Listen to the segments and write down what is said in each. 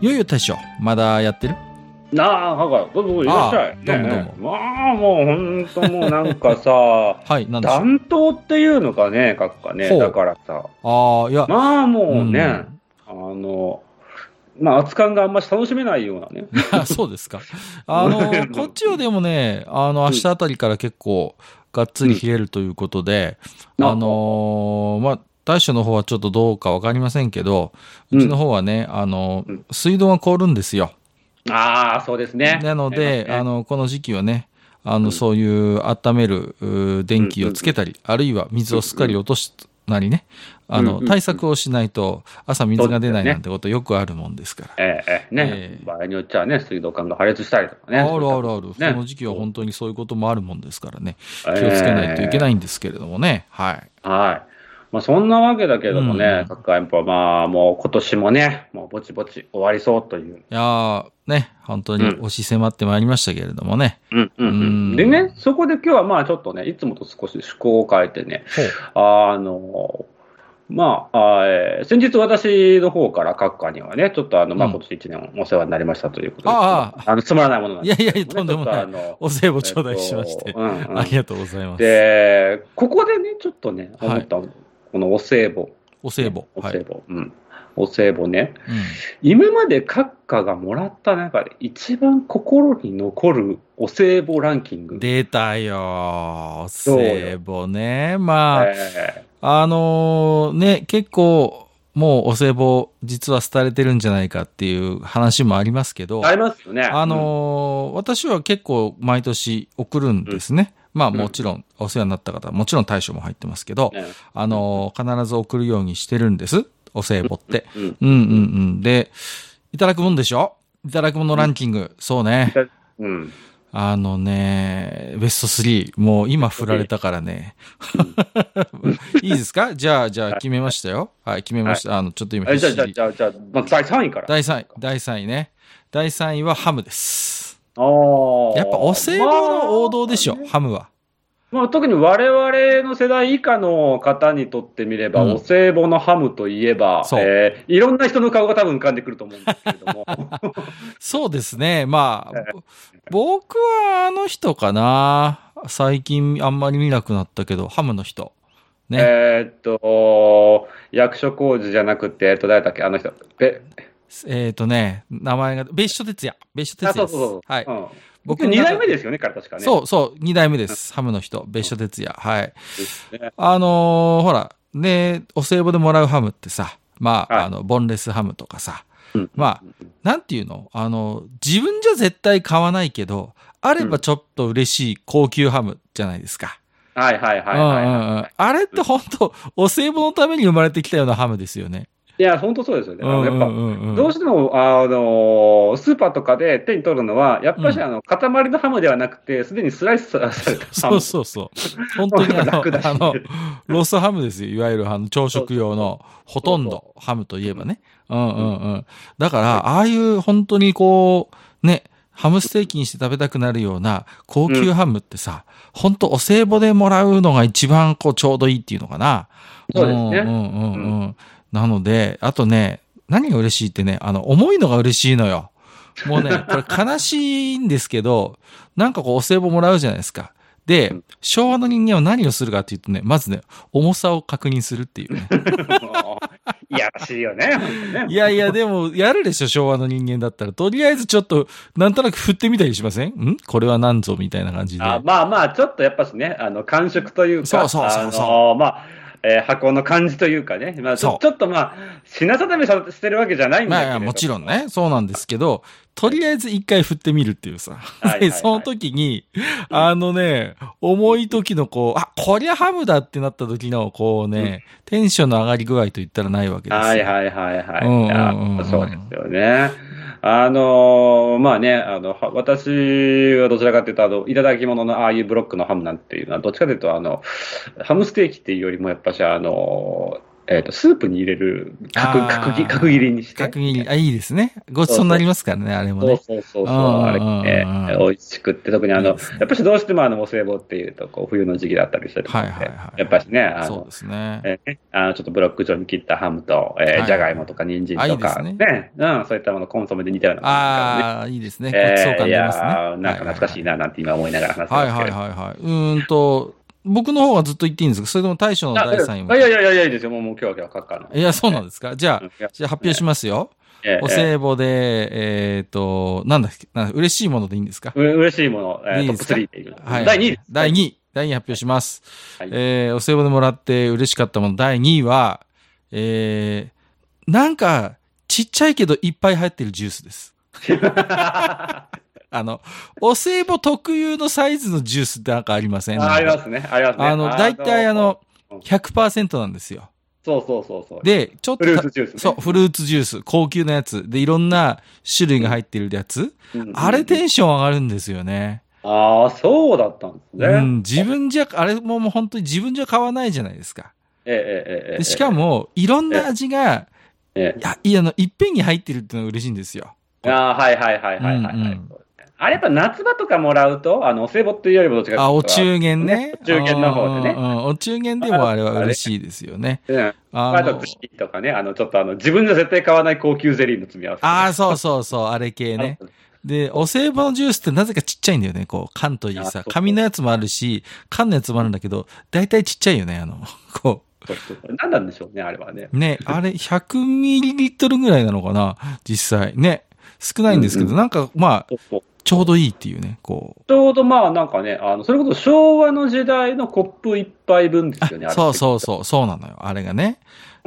よいよ大将。まだやってる？なあ、はが、どうぞいらっしゃい。あどうもどうも。ねまあ、もう本当もうなんかさ、はいなんでしょう？担当っていうのかね、閣下ね。ほう。だからさ、ああいや。まあもうね、うん。あの、まあ、熱感があんまし楽しめないようなね。あそうですか。あの、こっちはでもね、あの、明日あたりから結構、がっつり冷えるということで、うんあのーまあ、大将の方はちょっとどうかわかりませんけど、うちの方はね、あのうん、水道が凍るんですよ。ああ、そうですね。なので、ねあ、の、この時期はね、あの、うんそういう温める電気をつけたり、あるいは水をすっかり落としなりね、あの、うんうん対策をしないと朝水が出ないなんてことよくあるもんですから。ええええね、ええ場合によっちゃね、水道管が破裂したりとかね。あるあるある。ねこの時期は本当にそういうこともあるもんですからね。気をつけないといけないんですけれどもね。はい。はい。まあ、そんなわけだけどもね、うん各界はまあ、もう今年もね、もうぼちぼち終わりそうという。いやーね、本当に押し迫ってまいりましたけれどもね。うんうんうんうん。でね、そこで今日はまあちょっとね、いつもと少し趣向を変えてね、あの、まあ、あえー先日私の方から各界にはね、ちょっとあの、まあうん今年一年お世話になりましたということで、ああの、つまらないものなんですいやいやいや、とんでもない。お歳暮頂戴しましてえっ。とうんうんありがとうございます。で、ここでね、ちょっとね、思ったの、このお歳暮。お歳暮。おはい。歳暮。うん。お歳暮ね。うん今まで閣下がもらった中で一番心に残るお歳暮ランキング。出たよ。お歳暮ね。まあ、えあのーね、結構、もうお歳暮、実は廃れてるんじゃないかっていう話もありますけどー、ありますよね。あのー私は結構毎年送るんですね。まあんもちろんお世話になった方、もちろん大将も入ってますけどあのー必ず送るようにしてるんです。お歳暮って。うん。うんうんうん。で、いただくもんでしょ？いただくものランキング。そうね。うん。あのね、ベスト3。もう今振られたからね。いいですか？じゃあ、じゃあ決めましたよ。はい、決めました。あの、ちょっと今えじゃあ、じゃあ、じゃあ、第3位から。第3位、第3位ね。第3位はハムです。あーやっぱお歳暮の王道でしょ、まあハムは。まあ、特に我々の世代以下の方にとってみれば、うんお歳暮のハムといえば、そうえーいろんな人の顔が多分浮かんでくると思うんですけれども。そうですね。まあ僕はあの人かな。最近あんまり見なくなったけど、ハムの人。ね。えーっと、役所工事じゃなくて、えっと、誰だっけ、あの人。べえっ、とね、名前が、別所哲也。別所あ、哲也です。そうそうそう。はい。うん、僕僕、2の中代目ですよね、彼確かね。そうそう、二代目です。ハムの人。別所哲也。はい。ね。あのーほら、ね、お歳暮でもらうハムってさ、まあ、はいあの、ボンレスハムとかさ、うんまあ、なんていうの？あの、自分じゃ絶対買わないけど、あればちょっと嬉しい高級ハムじゃないですか。はいはいはいはい、はうんあれって本当お歳暮のために生まれてきたようなハムですよね。い。いや、本当そうですよね。あのやっぱ、ぱどうしても、あの、スーパーとかで手に取るのは、やっぱりうんあの、塊のハムではなくて、すでにスライスされたハそム。うそうそう。本当にあの、楽だしあの、ロースハムですよ。いわゆるあの朝食用のほとんどハムといえばね。うんうんうん。だから、ああいう本当にこう、ね、ハムステーキにして食べたくなるような高級ハムってさ、本当お歳暮でもらうのが一番こうちょうどいいっていうのかな。そうですねんうんうんうん。なので、あとね、何が嬉しいってね、あの、重いのが嬉しいのよ。もうね、これ悲しいんですけど、なんかこうお歳暮もらうじゃないですか。で、昭和の人間は何をするかっていうとね、まずね、重さを確認するっていうね。いやらしいよね。いやいや、でも、やるでしょ、昭和の人間だったら。とりあえずちょっと、なんとなく振ってみたりしません？ん？これは何ぞ？みたいな感じで。あまあまあ、ちょっとやっぱしね、あの、感触というか、そうそうそうそうあのまあ、えー箱の感じというかね、まあ、ちそうょちょっとまあ、品定めさしてるわけじゃないんだけれどまあ、もちろんね、そうなんですけど、とりあえず一回振ってみるっていうさ。で、その時に、あのね、重い時のこう、あ、こりゃハムだってなった時の、こうね、テンションの上がり具合と言ったらないわけですよ。はいはいはいはい。うんうんうんうんあそうですよね。あのーまあね、あの、私はどちらかというと、あの、いただき物のああいうブロックのハムなんていうのは、どっちかというと、あの、ハムステーキっていうよりも、やっぱし、あの、えっ、と、スープに入れる角、角切角切りにして。角切り、あ、いいですね。ごちそうになりますからね、あれもそうね。そうそうそう、うんあれね美味しくって、特にあの、いいねやっぱしどうしてもあの、お歳暮っていうと、こう、冬の時期だったりするので、はいはいはいやっぱしね、あのそうで、すね。えーねあのちょっとブロック状に切ったハムと、えはいー、じゃがいもとか人参とか、ねねうん、そういったもの、コンソメで似たようなね。ああ、いいですね。ごえちそうーいや感出ますね。ーなんか懐かしいな、なんて今思いながら話してはいはいますけど。はいはい。うーんと、僕の方がずっと言っていいんですか？それとも大将の第3位も。いやいやいやいや、いいですよ。もう、もう今日は今日はカッカーの。いや、そうなんですかじゃあ、じゃあ発表しますよ。えーお歳暮で、えっ、と、なんだっけ、なんだ嬉しいものでいいんですかう嬉しいもの、えーいいですか3でいきます。はい。第2位です。第2位。第2位発表します。はいえー、お歳暮でもらって嬉しかったもの第2位は、えー、なんか、ちっちゃいけどいっぱい入ってるジュースです。あの、お歳暮特有のサイズのジュースってなんかありません？あありますね。ありますね。あの、大体あのうん、100%なんですよ。そうそうそうそう。で、ちょっとフルたーツジュースね。そう、フルーツジュース、高級なやつ。で、いろんな種類が入ってるやつ。うんあれテンション上がるんですよね。ああ、そうだったんですね。うん、自分じゃ、あれももう本当に自分じゃ買わないじゃないですか。ええええしか、も、いろんな味が、えいや、いや、あの、いっぺんに入ってるっていうのが嬉しいんですよ。え、ああ、はいはいはいはいはいはい。うんうんあれやっぱ夏場とかもらうと、あの、お歳暮っていうよりもどっちかあ、お中元ね。お中元の方でねうんうんお中元でもあれは嬉しいですよね。うん。あのあと、とかね、あの、ちょっとあの、自分じゃ絶対買わない高級ゼリーの組み合わせ。あー、そうそうそう、あれ系ね。で、お歳暮のジュースってなぜかちっちゃいんだよね。こう、缶といいさ紙のやつもあるし、缶のやつもあるんだけど、だいたいちっちゃいよね、あの、こそう何なんでしょうね、あれはね。う。ね、あれ、100ミリリットルぐらいなのかな実際。ね。少ないんですけど、うんうなんか、まあ、そうそうちょうどいいっていうね、こう。ちょうどまあなんかね、あの、それこそ昭和の時代のコップ一杯分ですよね、そうそうそう、そうなのよ。あれがね。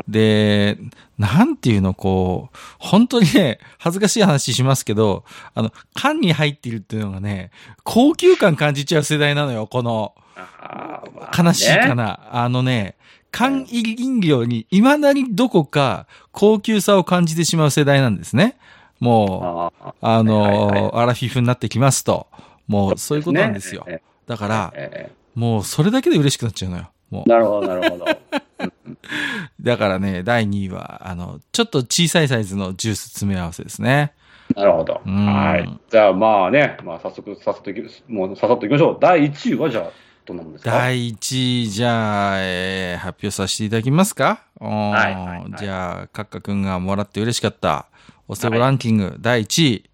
で、なんていうの、こう、本当にね、恥ずかしい話しますけど、あの、缶に入っているっていうのがね、高級感感じちゃう世代なのよ、この、あーまあね悲しいかな。あのね、缶入り飲料に未だにどこか高級さを感じてしまう世代なんですね。もう、あの、はいはいアラフィフになってきますと、もうそういうことなんですよ。ねだから、ええもうそれだけで嬉しくなっちゃうのよ。もう。なるほど、なるほど。だからね、第2位は、あの、ちょっと小さいサイズのジュース詰め合わせですね。なるほど。うんはい。じゃあまあね、まあ早速、さっさといき、もうささっといきましょう。第1位はじゃあ、どんなもんですか？第1位、じゃあ、えー発表させていただきますか？はいはいはいじゃあ、カッカくんがもらって嬉しかった、お歳暮ランキング、第1位、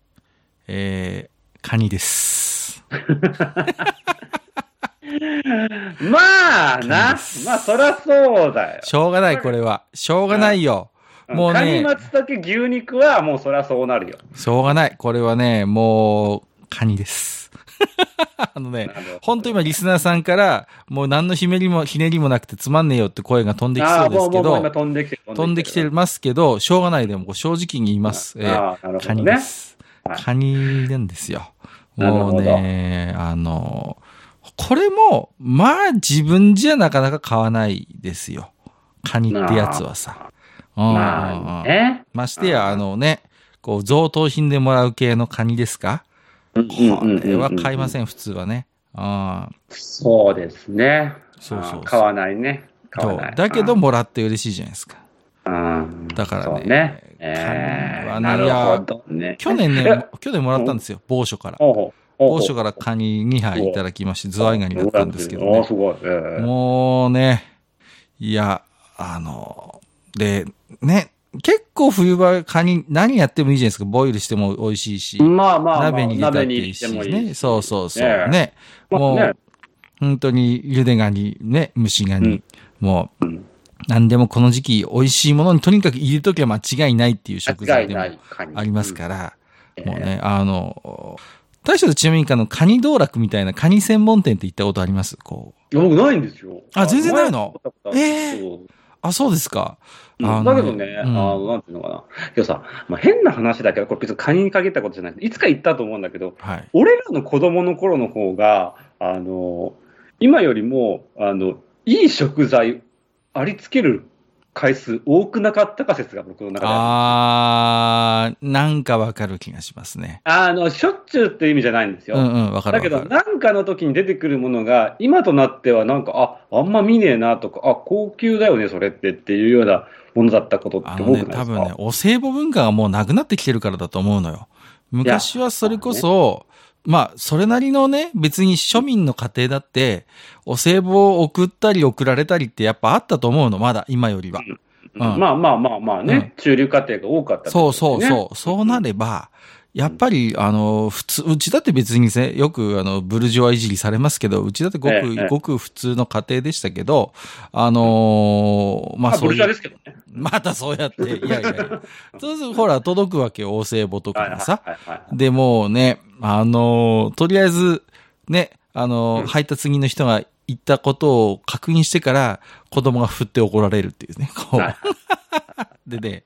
えー、カニです。まあな、まあそりゃそうだよ。しょうがない、これは。しょうがないよ。もうカニね、松茸牛肉はもうそりゃそうなるよ。しょうがない。これはね、もう、カニです。あのね本当今リスナーさんから、もう何のひねりも、ひねりもなくてつまんねえよって声が飛んできそうですけど、飛んできてる。飛んできてますけど、しょうがないでも正直に言います。えーああ、なるほカニ。です。はいカニなんですよ。もうね、あの、これも、まあ自分じゃなかなか買わないですよ。カニってやつはさ。うんまあね。ましてや、あのね、こう、贈答品でもらう系のカニですか？うんこれは買いまん。せん、普通はね。あそうですね。そうそう買わないね。買わない。だけど、もらって嬉しいじゃないですか。うん、だからねそうね。カニはねなるほどね。去年えね、去年もらったんですよ、某所から。某所からカニ2杯いただきまして、ズワイガニだったんですけどねおー。すごい。ええもうね、いや、あの、で、ね、結構冬場カニ何やってもいいじゃないですか。ボイルしても美味しいし。まあまあまあ、鍋に入れたっていいししてもいいね。そうそうそう。ねね。もう、まあね本当に茹でガニ、ね、蒸しガニ。うんもう、うん何でもこの時期美味しいものにとにかく入れときゃ間違いないっていう食材でもありますから、うんもうね、あの、大将とちなみにあの、カニ道楽みたいなカニ専門店って行ったことあります？こう。僕ないんですよ。あ全然ないの？前ええそうあ、そうですか。だけどね、うんあの、なんていうのかな。けどさ、まあ、変な話だけど、これ別にカニに限ったことじゃない。いつか言ったと思うんだけど、はい。俺らの子供の頃の方が、あの、今よりも、あの、いい食材、ありつける回数多くなかったか説が僕の中でああー、なんかわかる気がしますね。るあの、しょっちゅうっていう意味じゃないんですよ。うんうん、わかるだけど。なんかの時に出てくるものが、今となってはなんか、あ、あんま見ねえなとか、あ、高級だよね、それってっていうようなものだったことって多くないですか？多分ね、お歳暮文化がもうなくなってきてるからだと思うのよ。昔はそれこそ、まあ、それなりのね、別に庶民の家庭だって、お歳暮を送ったり送られたりってやっぱあったと思うの、まだ、今よりは。うん。うん。まあまあまあまあね、中流家庭が多かった、そうそうそう。そうなれば、やっぱり、あの、普通、うちだって別にせ、よく、あの、ブルジョワいじりされますけど、うちだってごく、ええごく普通の家庭でしたけど、あのーまあまあ、そういうブルジョワで、すけどね。またそうやって、いやいやいや。そうするとほら、届くわけよ、お歳暮とかがさ。で、もうね、あのーとりあえず、ね、あのーうん配達人の人が言ったことを確認してから、子供が振って怒られるっていうね、こう。はいでね、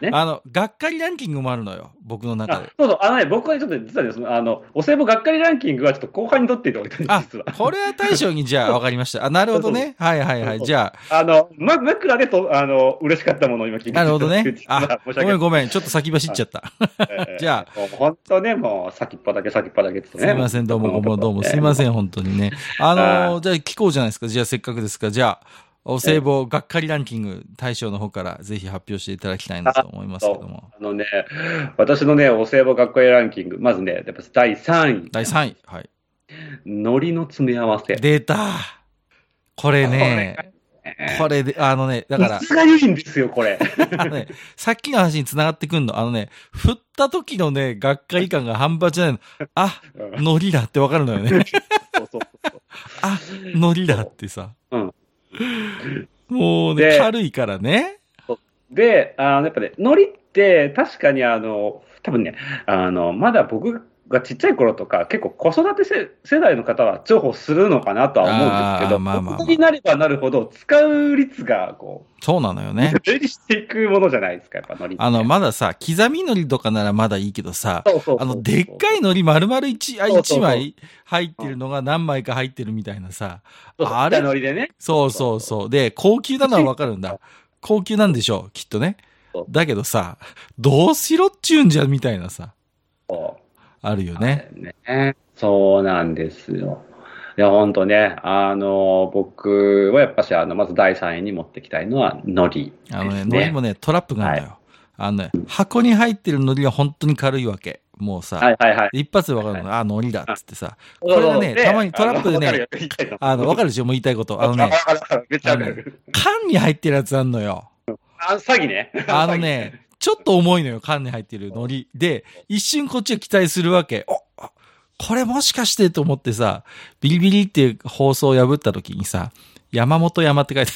ねあの、がっかりランキングもあるのよ、僕の中あで。そうそう、あのね、僕はちょっと実はね、そのあの、お歳暮がっかりランキングはちょっと後半に取っていておいたんです、あ実は。、これは大将にじゃあ 分かりました。あ、なるほどね。はいはいはい。じゃあの、ま、枕でと、あの、嬉しかったものを今聞いてあ、なるほどね。あ、ごめんごめん。ちょっと先走っちゃった。じゃあ。本当ね、もう先っぽだけ先っぽだけってね。すみません、どうもどうもどうも。すみません。ん、本当にね。あのーじゃあ聞こうじゃないですか。じゃあせっかくですから、じゃあ、お歳暮がっかりランキング、大将の方からぜひ発表していただきたいなと思いますけども。あのね、私のね、お歳暮学校ランキング、まずね、やっぱ第3位、第3位。はい。海苔の詰め合わせ。出た。これね、これで、あのね、だからがにいいんですよ、これ。ね、さっきの話に繋がってくんの。あのね、振った時のね、がっかり感が半端じゃないの。あ、うんノリだってわかるのよね。そうそうそう。あ、ノリだってさ。うん もうね、で軽いからね。で、あの、やっぱね、海苔って確かにあの、多分ね、あの、まだ僕がちっちゃい頃とか、結構子育て世世代の方は重宝するのかなとは思うんですけど、まあまあまあになればなるほど、使う率が、こそうなのよう、ね。目減りしていくものじゃないですか、やっぱ海苔。あの、まださ、刻み海苔とかならまだいいけどさ、そうそうそうあの、でっかい海苔丸々一、あ一枚入ってるのが何枚か入ってるみたいなさ。そうそうあれ？海苔でね。そうそうそう。で、高級なのはわかるんだ。高級なんでしょう、きっとね。だけどさ、どうしろっちゅうんじゃ、みたいなさ、そうあるよね。ね。そうなんですよ。いや、本当ね、あの、僕はやっぱし、あの、まず第3位に持ってきたいのは、海苔です、ね。あのね、海苔もね、トラップがあるのよ。あのね、箱に入ってる海苔は本当に軽いわけ。もうさ、はいはいはい。一発でわかるの。あ、海苔だっつってさ。これがねたまにトラップでねあの、わかるるでしょ？もう言いたいこと。あのあね、めっちゃわかる。缶に入ってるやつあんのよ。あ、詐欺ね。あのね、ちょっと重いのよ、缶に入ってる海苔。で、一瞬こっちが期待するわけ。おこれもしかしてと思ってさ、ビリビリって放送を破った時にさ、山本山って書いて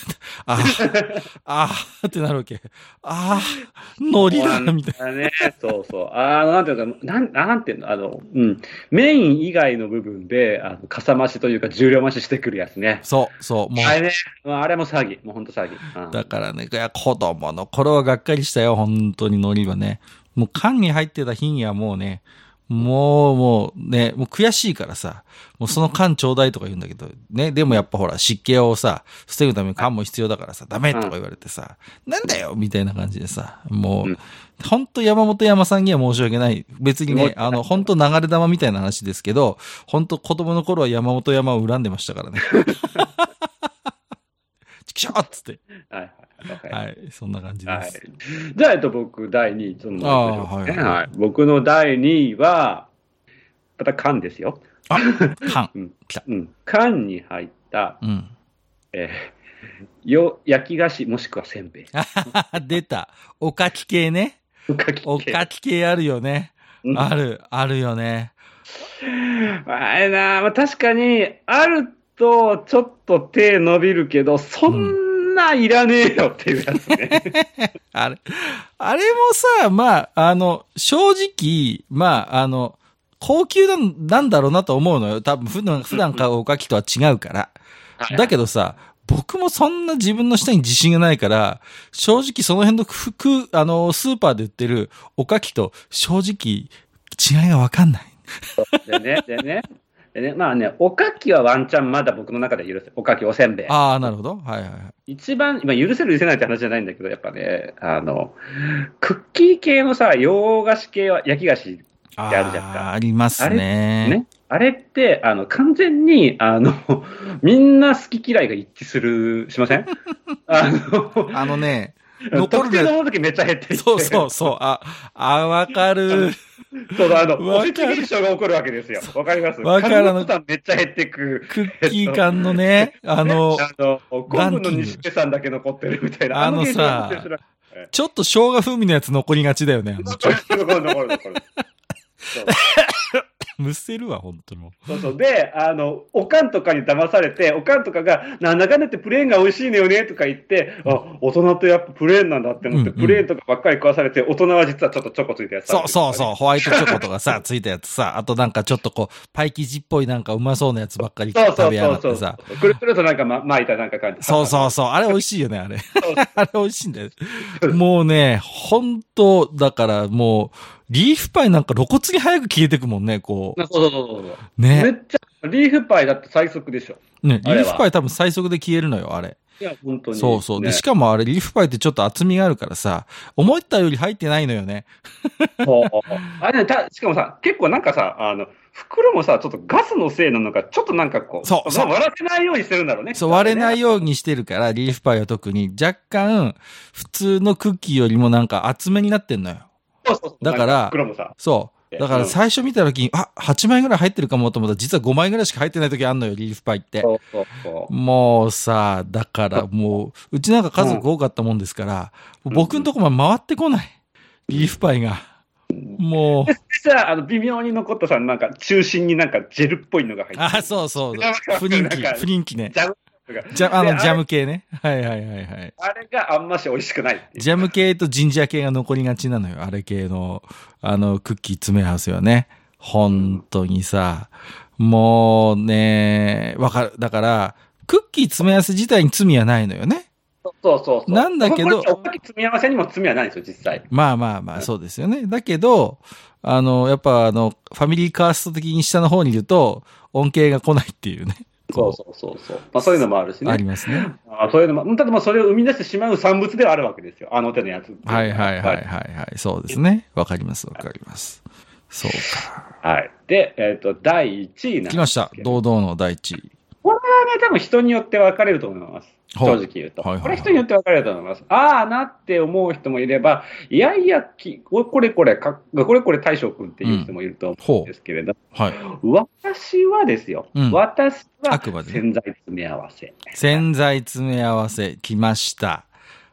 あった。あ あ、ああってなるわけ。ああ、海苔だ、みたいな。ね、そうそう。あの、なんていうのか、なん、なんていうの、あの、うん。メイン以外の部分で、あの、かさ増しというか、重量増ししてくるやつね。そう、そう、もう。あれね、あれも詐欺。もう本当詐欺。うんだからね、いや、子供の頃はがっかりしたよ、本当に海苔はね。もう缶に入ってた日にはもうね、もう、もうね、もう悔しいからさ、もうその缶ちょうだいとか言うんだけど、ね、でもやっぱほら、湿気をさ、防ぐために缶も必要だからさ、ダメとか言われてさ、なんだよみたいな感じでさ、もう、うん本当山本山さんには申し訳ない。別にね、あの、本当流れ玉みたいな話ですけど、本当子供の頃は山本山を恨んでましたからね。ちくしょうっつって。はいはい。はい、そんな感じはいです。。じゃあ、えっと、僕、第2位、そのはい。僕の第2位は、また缶ですよ。あ、缶。うん。うん。缶に入った、うん。えー、よ、焼き菓子、もしくはせんべい。出た。おかき系ね。おかきおかき系あるよね。うんある、あるよね。あれな、まあ、確かに、あると、ちょっと手伸びるけど、そんないらねえよっていうやつね。あれ、あれもさ、まあ、あの、正直、まあ、あの、高級なんだろうなと思うのよ。多分普段、普段買うおかきとは違うから。だけどさ、僕もそんな自分の舌に自信がないから、正直その辺の服、あの、スーパーで売ってるおかきと正直違いがわかんない。でね、でね、でね、まあね、おかきはワンチャンまだ僕の中で許せ、おかき、おせんべい。ああ、なるほど。はいはいはい。一番、今許せる許せないって話じゃないんだけど、やっぱね、あの、クッキー系のさ、洋菓子系は、焼き菓子あってあるじゃんかーありますね。ね。あれって、あの、完全に、あの、みんな好き嫌いが一致する、しません？あの、あのね、残るね特定のものだけめっちゃ減っていって。そうそうそう。あ、あ、わかる。そうあの、おせち現象が起こるわけですよ。わかります？わかる数のめっちゃ減ってく。クッキー感のね、あの、あの、の西手さんだけ残ってるみたいな。あのさちょっと生姜風味のやつ残りがちだよね。残る残る残る。むせるわ、本当にもう。そうそう。で、あの、おかんとかに騙されて、おかんとかが、なんだかんだってプレーンが美味しいのよねとか言って、あ、大人ってやっぱプレーンなんだって思って、うんうんプレーンとかばっかり食わされて、大人は実はちょっとチョコついたやつ。そうそうそう、ホワイトチョコとかさ、ついたやつさ、あとなんかちょっとこう、パイ生地っぽいなんかうまそうなやつばっかり食べやがってさ。。くるくるとなんか、ま、巻いたなんか感じ。そうそうそう、あれ美味しいよね、あれ。あれ美味しいんだよ。もうね、本当だからもう、リーフパイなんか露骨に早く消えてくもんね、こそうそうそうそう。う。めっね。ちゃ、リーフパイだって最速でしょ。ね、リーフパイ多分最速で消えるのよ、あれ。いや、本当に。そうそう。で、ねしかもあれ、リーフパイってちょっと厚みがあるからさ、思ったより入ってないのよね。そうあれね、たしかもさ、結構なんかさ、あの、袋もさ、ちょっとガスのせいなのか、ちょっとなんかこう、そうそう割らせないようにしてるんだろうね。そう、割れないよようにしてるから、リーフパイは特に若干、普通のクッキーよりもなんか厚めになってんのよ。そうそうそうだからそう。だから最初見た時に、あ、8枚ぐらい入ってるかもと思ったら、実は5枚ぐらいしか入ってない時あんのよ、リーフパイって。そうそうそう。もうさ、だからもう、うちなんか家族多かったもんですから、僕んとこまで回ってこない。リーフパイが。もう、でさ、あの、微妙に残ったさ、なんか、中心になんかジェルっぽいのが入ってる。あ、そうそう。なんか不人気、不人気ね。ジャムあの、ジャム系ね。はいはいはいはい。あれがあんまし美味しくないいう。ジャム系とジンジャー系が残りがちなのよ。あれ系の、あの、クッキー詰め合わせはね。本当にさ、もうね、わかる。だから、クッキー詰め合わせ自体に罪はないのよね。そうそうそう。なんだけどおかき積み合わせにも罪はないんですよ、実際。まあまあまあ、そうですよね。だけど、あの、やっぱあの、ファミリーカースト的に下の方にいると、恩恵が来ないっていうね。そうそうそうそう。まあそういうのもあるしね。ありますね。あそういうのも、ただまあそれを生み出してしまう産物ではあるわけですよ。あの手のやつはいはいはいはいはい。そうですね。わかりますわかります。そうか。はい。で、えっ、と、第1位なん来ました。堂々の第一位。これはね、多分人によって分かれると思います。正直言うと。はいはいはいこれ人によって分かれると思います。ああなって思う人もいれば、いやいやき、これこれか、これこれ大将君っていう人もいると思うんですけれど、はい。私はですよ、うん私はあくまでね洗剤詰め合わせ。洗剤詰め合わせ、来ました。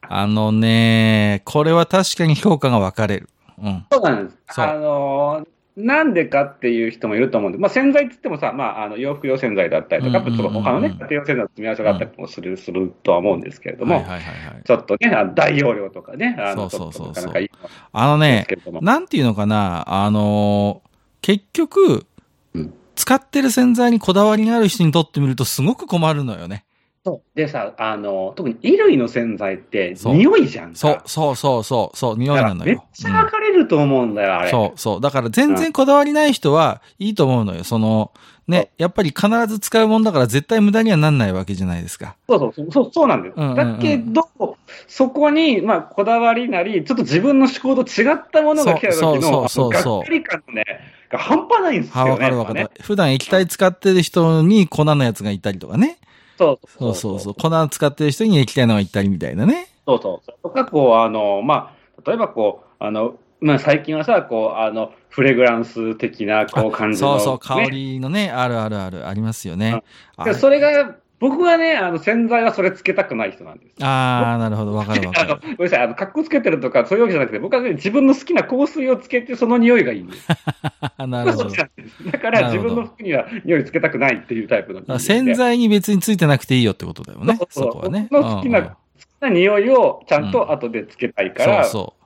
あのね、これは確かに評価が分かれる。うん。そうなんです。あのーなんでかっていう人もいると思うんで、まあ、洗剤って言ってもさ、まあ、あの洋服用洗剤だったりとか、うんうんうんうんちょっと他のね、家庭用洗剤の詰め合わせがあったりもする,、するとは思うんですけれども、はいはいはいはい。ちょっとね、あの大容量とかね、あのそうそうそうそうちょっとなかなかいいのあのねなんていうのかな、あのー結局、うん使ってる洗剤にこだわりがある人にとってみるとすごく困るのよね。そうでさ、あの特に衣類の洗剤って匂いじゃんか。そう、そうそうそう、そう、匂いだからめっなのよ。ちゃ分かれると思うんだよ、あれ。そうそう。だから全然こだわりない人はいいと思うのよ。その、ね、やっぱり必ず使うもんだから絶対無駄にはなんないわけじゃないですか。そうそうそうそう、そうなんです。うんうんうんだけど、そこに、まあ、こだわりなり、ちょっと自分の思考と違ったものが来た時そうそうの、そうそうがっかり感のね、が半端ないんですよは、ね。わかるわか。る。普段液体使ってる人に粉のやつがいたりとかね。そうそうそうそう。粉使ってる人に液体のがいったりみたいなね。そうそうそう。とか、こう、あの、まあ、例えばこう、あの、まあ、最近はさ、こう、あの、フレグランス的な、こう、感じの、そうそう、ね香りのね、あるあるある、ありますよね。あでそれが、僕はね、あの、洗剤はそれつけたくない人なんです。あー、なるほど、わかるわか あの、るご。めんなさい、あの、格好つけてるとか、そういうわけじゃなくて、僕はね、自分の好きな香水をつけて、その匂いがいいんです。なるほど。だから、自分の服には匂いつけたくないっていうタイプの人。洗剤に別についてなくていいよってことだよね。そうそうそこはね。僕の好きな、うんうん好きな匂いをちゃんと後でつけたいから、そうそう。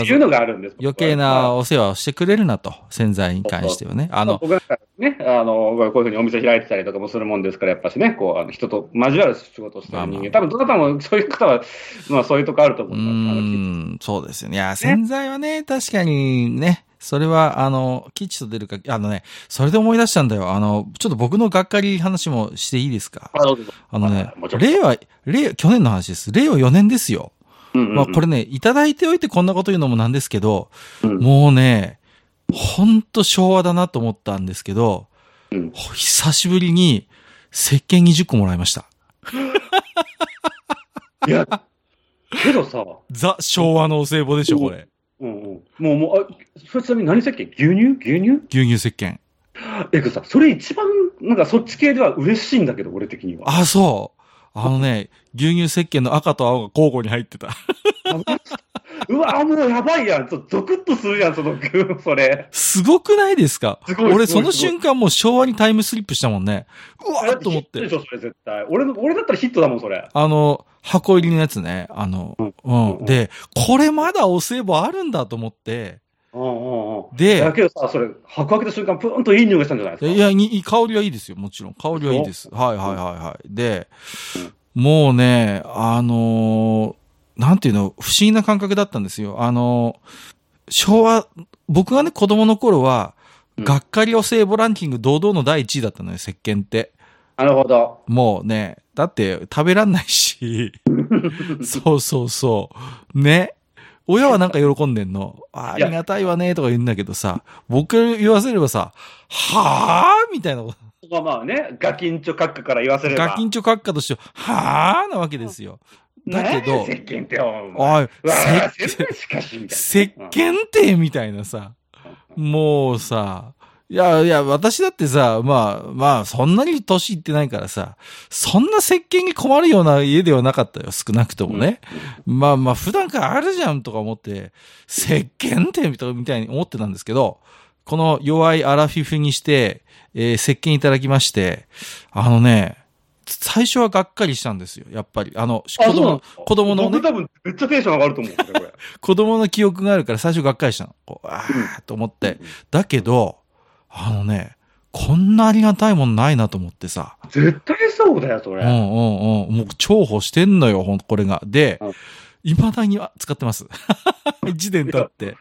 っていうのがあるんです。余計なお世話をしてくれるなと、洗剤に関してはね。あの、僕なんかね、あの、こういうふうにお店開いてたりとかもするもんですから、やっぱしね、こう、あの人と交わる仕事をしてる人間、まあまあ多分どなたもそういう方は、まあそういうとこあると思ういます。そうですよね。いや、洗剤はね、確かにね、それは、あの、吉と出るか、あのね、それで思い出したんだよ。あの、ちょっと僕のがっかり話もしていいですか？あのね令和、令、去年の話です。令和4年ですよ。うんうんうんまあこれね、いただいておいてこんなこと言うのもなんですけど、うんもうね、ほんと昭和だなと思ったんですけど、うん久しぶりに石鹸20個もらいました。いや、けどさ、ザ昭和のお歳暮でしょ、これ。うんうん、もう、もう、あ、それちなみに何石鹸？牛乳？牛乳？牛乳石鹸。え、さ、それ一番、なんかそっち系では嬉しいんだけど、俺的には。あ、そう。あのね、牛乳石鹸の赤と青が交互に入ってた。うわ、もうやばいやん。ちょっとゾクッとするやん、その、それ。すごくないですか？すごい俺その瞬間もう昭和にタイムスリップしたもんね。うわっと思ってヒットでし。ょ、それ絶対。俺の、俺だったらヒットだもん、それ。あの、箱入りのやつね。あの、うんうん。で、これまだお歳暮あるんだと思って。うんうんうん。でだけどさ、それ、箱開けた瞬間、プーンといい匂いがしたんじゃないですか？いや、いい香りはいいですよ。もちろん。香りはいいです。はいはいはいはい。で、もうね、あのーなんていうの、不思議な感覚だったんですよ。あのー昭和、僕がね、子供の頃は、うんがっかりお歳暮ランキング堂々の第一位だったのよ、石鹸って。なるほど。もうね、だって食べらんないし、そうそうそう。ね。親はなんか喜んでんの？ありがたいわね、とか言うんだけどさ、僕言わせればさ、はぁみたいなこと。まあまあね、ガキンチョ閣下から言わせれば。ガキンチョ閣下としては、はぁなわけですよ。だけど石鹸ってよ。おい、うわあせ全然しかし、みたいな。石鹸ってみたいなさ、もうさ、いやいや、私だってさ、まあまあ、そんなに年いってないからさ、そんな石鹸に困るような家ではなかったよ、少なくともね。まあまあ、普段からあるじゃんとか思って、石鹸ってみたいに思ってたんですけど、この弱いアラフィフにして、えー石鹸いただきまして、あのね、最初はがっかりしたんですよ、やっぱり。あの、あ子供の、子供のね僕、多分めっちゃテンション上がると思うんですよ、これ。子供の記憶があるから最初がっかりしたの。こう、あーと思って。だけど、あのね、こんなありがたいもんないなと思ってさ。絶対そうだよ、それ。うんうんうん。もう重宝してんのよ、ほんこれが。でうん、未だには使ってます。一年経って。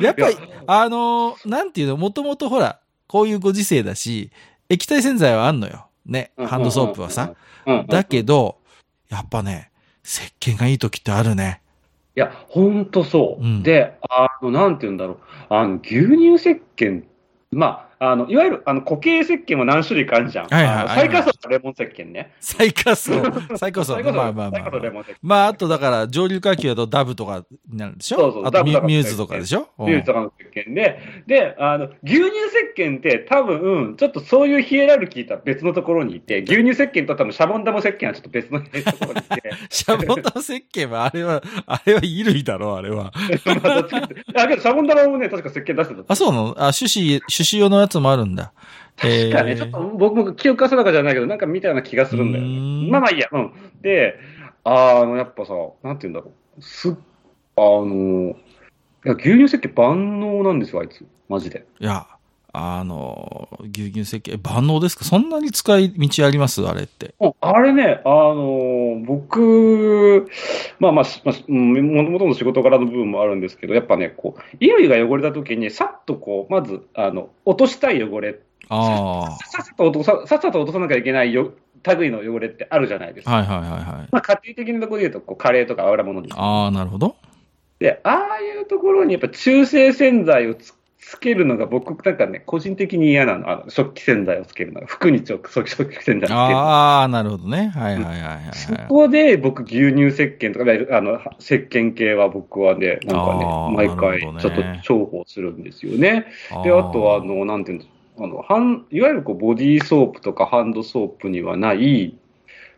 やっぱりあのーなんていうの、もともとほら、こういうご時世だし、液体洗剤はあんのよ。ね、ハンドソープはさ。だけど、やっぱね、石鹸がいい時ってあるね。いや、ほんとそう。うんで、あの、なんて言うんだろう。あの、牛乳石鹸、まあ、あの、いわゆる、あの、固形石鹸も何種類かあるじゃん。はいはい最下層のレモン石鹸ね。最下層。最下層。まあまあまあ最下層レモン石鹸。まあ、あとだから、上流階級だとダブとかになるでしょ？そうそうあとミューズとかでしょ？ミューズとかの石鹸で、で、あの、牛乳石鹸って多分、ちょっとそういうヒエラルキーとは別のところにいて、牛乳石鹸と多分シャボン玉石鹸はちょっと別のところにいて、シャボン玉石鹸は、あれは、あれは衣類だろ、あれは。あ、けどシャボン玉もね、確か石鹸出してた。あ、そうなの？あ、種子、種子用のやつもあるんだ。確かね、ちょっと僕も記憶が定かじゃないけど、なんか見たような気がするんだよね。まあまあいいや、うん。で、あの、やっぱさ、なんて言うんだろう。すっ、あの、いや、牛乳石鹸万能なんですよ、あいつ。マジで。いや、あの、牛乳石鹸、万能ですか？そんなに使い道あります？あれって。うんあれね、あの僕、まあまあ、もともとの仕事柄の部分もあるんですけど、やっぱね、こう、衣類が汚れた時に、さっとこう、まず、あの、落としたい汚れ、あさっさと落とさ、さっさと落とさなきゃいけないよ類の汚れってあるじゃないですあ。か。はいはいはいはい。まあ、家庭的なところで言うと、こう、カレーとか油物です。ああ、なるほど。で、ああいうところにやっぱ中性洗剤をつつけるのが僕なんかね、個人的に嫌なの。あの食器洗剤をつけるのが。服にちょ食食器洗剤をつけるのが。ああ、なるほどね。はいはいはいはいそはい。こで僕牛乳石鹸とか、あの、石鹸系は僕はね、なんかね毎回ちょっと重宝するんですよね。で、あとは、あの、なんていうんですあの、ハン、いわゆるこうボディーソープとかハンドソープにはない、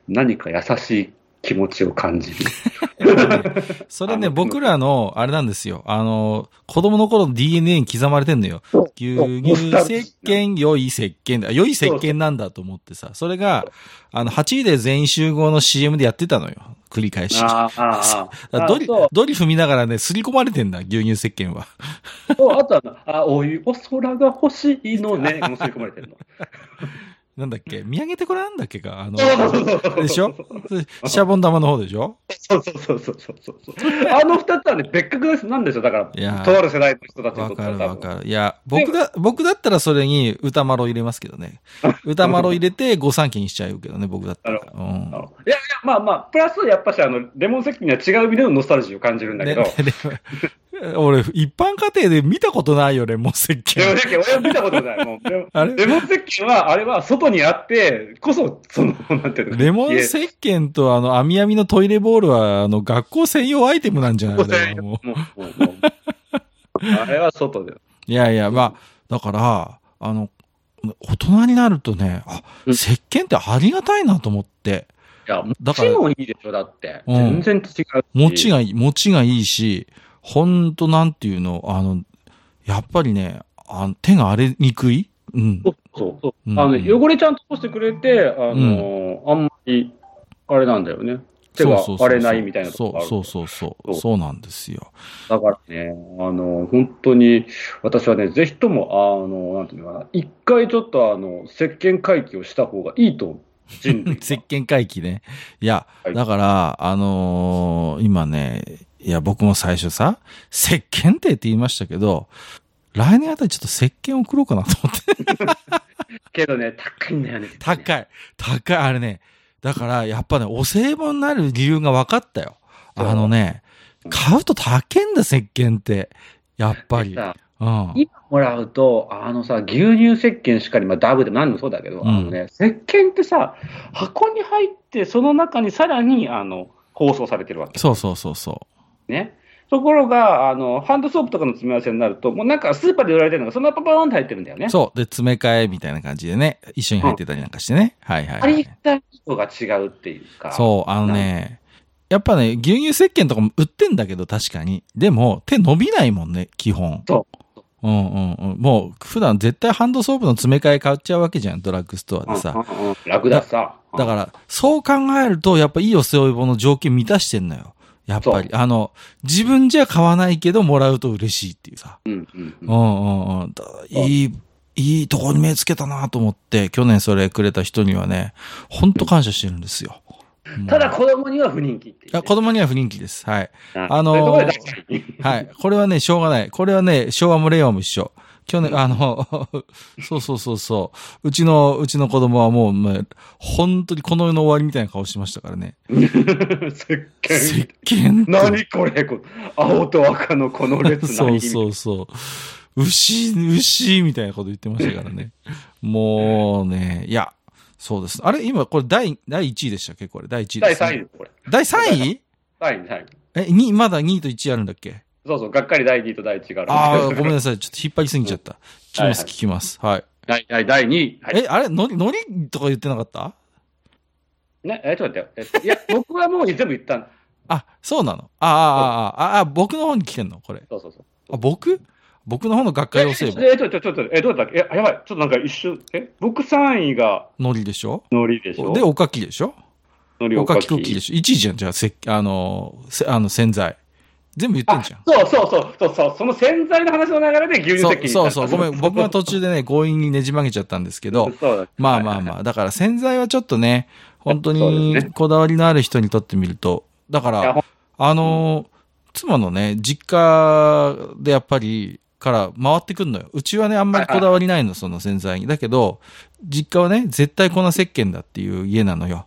何か優しい気持ちを感じる。それね、僕らの、あれなんですよ。あの、子供の頃の DNA に刻まれてんのよ。牛乳石鹸、良い石鹸だ。良い石鹸なんだと思ってさ。それが、あの、8位で全員集合の CM でやってたのよ。繰り返し。ドリドリ踏みながらね、すり込まれてんだ、牛乳石鹸は。そうあとは、あ、おい、お空が欲しいのね、もう吸い込まれてるの。なんだっけ？見上げてこれなんだっけか？あの、でしょ？シャボン玉の方でしょ？そうそうそうそうそうそう。あの二つはね、別格なんですよ。だから、いやーとある世代の人たちにとってわか。るわかる。いや、僕だ、僕だったらそれに歌丸を入れますけどね。歌丸を入れて御三家にしちゃうけどね、僕だったら。うん。いやいや、まあまあ、プラス、やっぱし、あの、レモン石器には違う意味でのノスタルジーを感じるんだけど、ねで俺、一般家庭で見たことないよ、レモン石レモン鹸。石器、俺は見たことない。もうレモンあれ？レモン石器は、あれは外にあって、こそ、その、なんていうの？レモン家石鹸とあの、網網のトイレボールは、あの、学校専用アイテムなんじゃないあれはもう。もう。あれは外で。いやいや、まあ、だから、あの、大人になるとね、あ、うん石鹸ってありがたいなと思って。いや、だから餅もいいでしょ、だって。うん全然違うし。餅がいい、餅がいいし、ほんとなんていうの、あの、やっぱりね、あの手が荒れにくい？うん。そうそうそう。うんあのね、汚れちゃんとしてくれて、あのーあんまり、あれなんだよね。手が荒れないみたいな。そうそうそうそう。そうなんですよ。だからね、あの、本当に、私はね、ぜひとも、あの、なんていうのかな、一回ちょっと、あの、石鹸回帰をした方がいいと。人類は 石鹸回帰ね。いや、はいだから、あのー今ね、いや、僕も最初さ、石鹸ってって言いましたけど、来年あたりちょっと石鹸送ろうかなと思って。けどね、高いんだよね。高い。高い。あれね。だから、やっぱね、お歳暮になる理由が分かったよ。あのね、買うと高いんだ、石鹸って。やっぱり。さうん。今もらうと、あのさ、牛乳石鹸しかり、まあ、ダブでも何でもそうだけど、うんあのね、石鹸ってさ、箱に入って、その中にさらに、あの、包装されてるわけ。そうそうそうそね。ところが、あの、ハンドソープとかの詰め合わせになると、もうなんかスーパーで売られてるのが、そのままパパーンって入ってるんだよね。う。そう。で、詰め替えみたいな感じでね、一緒に入ってたりなんかしてね。はいはい、はいあり。たい人が違うっていうか。そう、あのね、やっぱね、牛乳石鹸とかも売ってんだけど、確かに。でも、手伸びないもんね、基本。。そううんうんうん。もう、普段絶対ハンドソープの詰め替え買っちゃうわけじゃん、ドラッグストアでさ。うんうんうん楽だしさ。だから、そう考えると、やっぱいいお歳暮の条件満たしてんのよ。やっぱり。あの、自分じゃ買わないけど、もらうと嬉しいっていうさ。うんうんうんうんうんうん。だいい、いいとこに目つけたなと思って、去年それくれた人にはね、ほんと感謝してるんですよ。ただ子供には不人気って子供には不人気です。はい。うんあのーはい。これはね、しょうがない。これはね、昭和も令和も一緒。去年、あの、そうそうそうそう。うちの、うちの子供はもう、まあ、本当にこの世の終わりみたいな顔してましたからね。石石鹸。鹸って何これこ青と赤のこの列そう何そうそう。牛、牛みたいなこと言ってましたからね。もうね、いや、そうです。あれ今、これ第、第1位でしたっけ？これ、第1位第です、ね。3位これ。第3位？第2位。え、2、まだ2位と1位あるんだっけ？そうそう、がっかり第2位と第1位がある。ああ、ごめんなさい。ちょっと引っ張りすぎちゃった。聞きます、はいはい聞きます。はい。第第第2位。はい。え、あれ？のり、のりとか言ってなかった？ね、え、ちょっと待ってよ。えいや、僕はもう全部言ったんあ、そうなの？ああ、ああ、ああ、あ、僕の方に来てんの？これ。そうそうそう。あ、僕？僕の方の学会要請部。え、ちょ、ちょ、ちょっと、え、どうだっけえ、やばい。ちょっとなんか一瞬、え、僕3位がのりでしょ？ノリでしょ？で、おかきでしょ？ノリおかきクッキーでしょ ?1 位じゃん、じゃあ、せあの、せあの、洗剤。全部言ってんじゃん。そうそうそう、そうそう、その洗剤の話の流れで牛乳そう石にそうそう。ごめん、僕が途中でね、強引にねじ曲げちゃったんですけど、そうだまあまあまあ、だから洗剤はちょっとね、本当にこだわりのある人にとってみると、だからあのー、妻のね、実家でやっぱり、から回ってくんのよ。うちはね、あんまりこだわりないの、その洗剤に。だけど、実家はね、絶対粉石鹸だっていう家なのよ。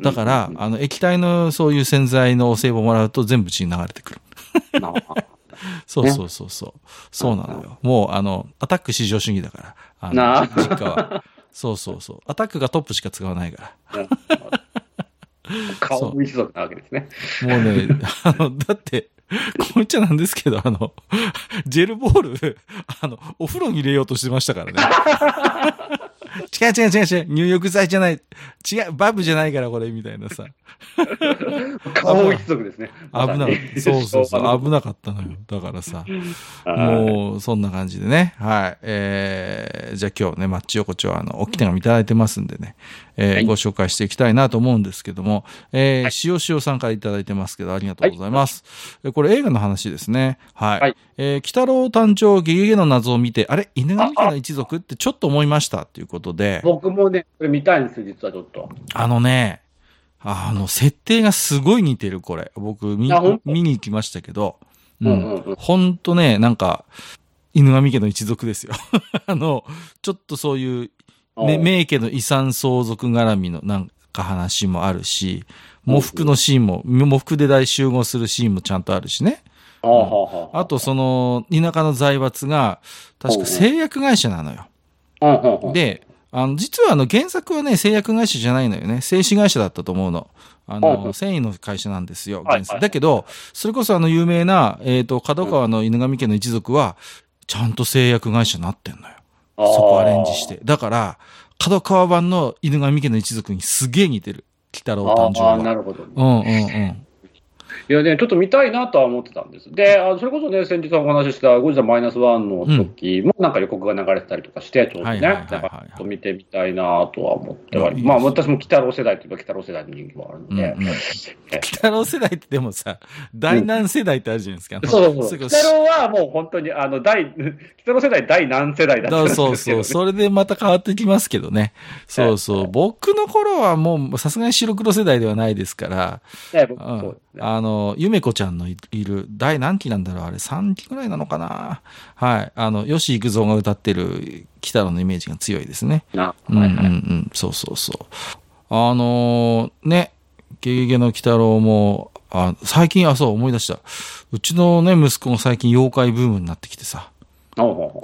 だから、あの、液体のそういう洗剤のお歳暮もらうと全部血に流れてくる。そうそうそうそう。そうなのよ。もう、あの、アタック至上主義だから。あの実家は。そうそうそう。アタックがトップしか使わないから。顔一族なわけですね。もうね、あの、だって、こう言っちゃなんですけど、あの、ジェルボール、あの、お風呂に入れようとしてましたからね。違う違う違う違う、入浴剤じゃない。違う、バブじゃないからこれ、みたいなさ。顔一族ですね。危なかった。そうそうそう、危なかったのよ。だからさ、もう、そんな感じでね。はい。えー、じゃあ今日ね、マッチ横丁は、あの、大き手紙いただいてますんでね、えーはいご紹介していきたいなと思うんですけども、えー、はい塩塩さんからいただいてますけど、ありがとうございます。えこれ映画の話ですね。はい。はいえー、北郎誕生ゲゲゲの謎を見て、あれ？犬神家の一族ってちょっと思いましたっていうことで、僕もね、これ見たいんですよ、実はちょっと。あのね、あの、設定がすごい似てる、これ。僕、見あほんと？見に行きましたけど、ううんうんうんん。ほんとね、なんか、犬神家の一族ですよ。あの、ちょっとそういう、ね、うん名家の遺産相続絡みのなんか話もあるし、喪服のシーンも、喪服で大集合するシーンもちゃんとあるしね。はあはあはああと、その、田舎の財閥が、確か製薬会社なのよ。で、あの、実はあの原作はね、製薬会社じゃないのよね。製紙会社だったと思うの。あの、繊維の会社なんですよ、はい原作。だけど、それこそあの有名な、えっ、と、角川の犬神家の一族は、ちゃんと製薬会社になってんのよ。そこアレンジして。だから、角川版の犬神家の一族にすげえ似てる。北郎誕生ああ、なは。るほどね。うんうんうん。いやね、ちょっと見たいなとは思ってたんです。で、あそれこそね、先日お話ししたゴジラマイナスワンの時も、なんか予告が流れてたりとかして、ちょっとね、なんかちょっと見てみたいなとは思ってはまあ、私も北郎世代といえば北郎世代の人気もあるんで。北郎世代ってでもさ、第何世代ってあるじゃないですか。そうそうそう。北郎はもう本当に、あの、第、北郎世代第何世代だったんそうですけど、そうそう。ね。それでまた変わってきますけどね。そうそう。僕の頃はもうさすがに白黒世代ではないですから、ね僕うんそ。あの、ゆめこちゃんのいいる、第何期なんだろうあれ3期ぐらいなのかなはい。あの、吉幾三が歌ってる北野のイメージが強いですね。な、うんうんうはいはい。ん。そうそうそう。あのーね、ゲゲゲの鬼太郎も、あ最近、あ、そう思い出した。うちのね、息子も最近妖怪ブームになってきてさ。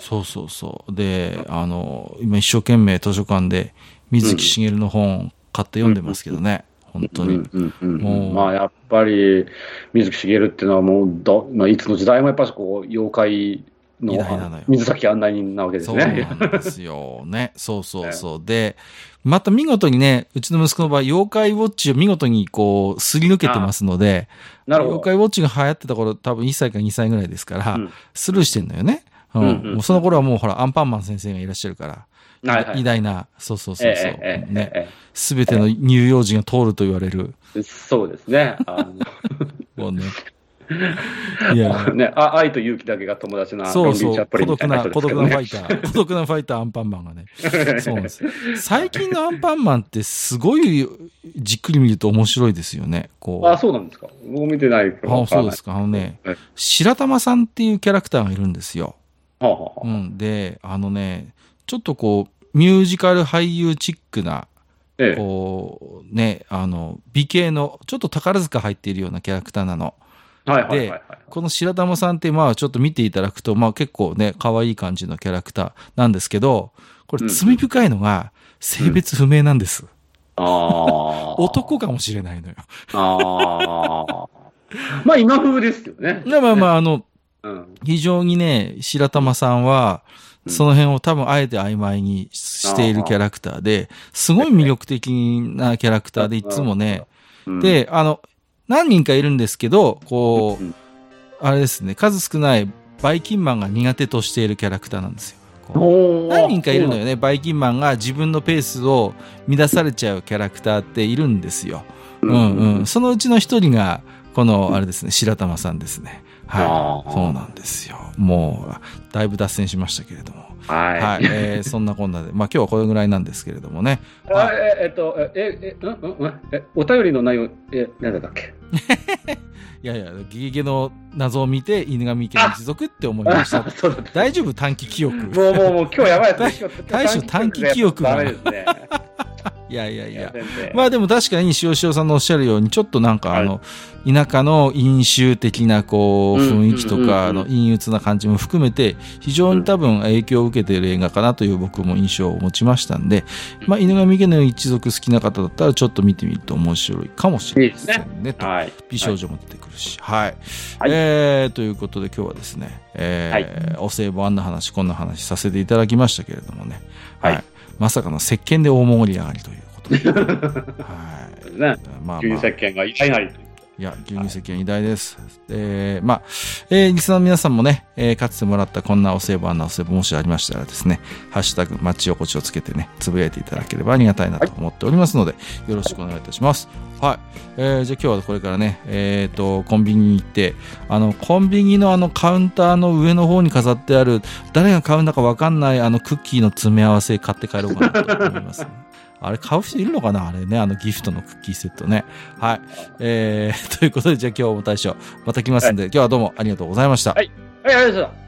そうそうそう。で、あの、今一生懸命図書館で水木しげるの本買って読んでますけどね。本当に。うんうんうんもうまあやっぱり水木しげるっていうのはもうど、まあ、いつの時代もやっぱりこう妖怪の水先案内人なわけですそうね。なんですよ。ね。そうそうそう。で、また見事にね、うちの息子の場合、妖怪ウォッチを見事にこう、すり抜けてますので、なるほど。妖怪ウォッチが流行ってた頃、多分1歳か2歳ぐらいですから、うんスルーしてんのよね。うん。うんうんもうその頃はもうほら、アンパンマン先生がいらっしゃるから、はいはい偉大な、そうそうそうそう。ええええね。えすべての乳幼児が通ると言われる。えそうですね。あ もうね。いや、のねあ愛と勇気だけが友達なそうそう。ロンリーチャップリ孤独な、孤独なファイター。孤独なファイターアンパンマンがね。そうなんですよ。最近のアンパンマンってすごいじっくり見ると面白いですよね。こう。あ、そうなんですか。僕見てないあそうですか。あのねはい、白玉さんっていうキャラクターがいるんですよ。はあはあはあうん。で、あのね、ちょっとこう、ミュージカル俳優チックな、ええこう、ね、あの、美形の、ちょっと宝塚入っているようなキャラクターなの。はいはいはいはい。この白玉さんって、まあちょっと見ていただくと、まあ結構ね、可愛い感じのキャラクターなんですけど、これうん罪深いのが、性別不明なんです。ああ。男かもしれないのよ。ああ。まあ今風ですよね。まあまあまあ、あの、うん。非常にね、白玉さんは、うんその辺を多分あえて曖昧にしているキャラクターで、すごい魅力的なキャラクターで、いつもね、うん、で、あの、何人かいるんですけど、こう、うんあれですね、数少ないバイキンマンが苦手としているキャラクターなんですよ。何人かいるのよね、バイキンマンが自分のペースを乱されちゃうキャラクターっているんですよ。うんうん。そのうちの一人が、この、あれですね、白玉さんですね。はいそうなんですよ。もう、だいぶ脱線しましたけれども。はい。はい。えーそんなこんなで、まあ今日はこれぐらいなんですけれどもね。あええっと、え、え、え、うんうえ、お便りの内容、え、なんだっけ？いやいや、ゲゲゲの謎を見て、犬神家の持続って思いました。大丈夫？短期記憶。もうもうもう今日やばい。大将短期記憶がダメですね。いやいやいや。まあでも確かに塩塩さんのおっしゃるように、ちょっとなんかあの、田舎の飲酒的なこう、うん雰囲気とか、あの、陰鬱な感じも含めて、非常に多分影響を受けている映画かなという僕も印象を持ちましたんで、まあ、犬神家の一族好きな方だったらちょっと見てみると面白いかもしれませんね。とはい。美少女も出てくるし。はい。はいえー、ということで今日はですね、えーお歳暮あんな話、こんな話させていただきましたけれどもね。はいまさかの石鹸で大盛り上がりという。はい。ね。まあ、まあ、牛乳石鹸がいないや、牛乳石鹸偉大です。えー、まあ、えー、リスナーの皆さんもね、えー、かつてもらったこんなお歳暮、あんなお歳暮もしありましたらですね、ハッシュタグ、マッチ横丁をつけてね、つぶやいていただければありがたいなと思っておりますので、よろしくお願いいたします。はい。えー、じゃあ今日はこれからね、えっ、と、コンビニに行って、あの、コンビニのあのカウンターの上の方に飾ってある、誰が買うんだかわかんないあのクッキーの詰め合わせ買って帰ろうかなと思います、あれ買う人いるのかな？あれね、あのギフトのクッキーセットね。はい。えー、ということで、じゃあ今日も大将、また来ますんで、今日はどうもありがとうございました。はいはい、ありがとうございます。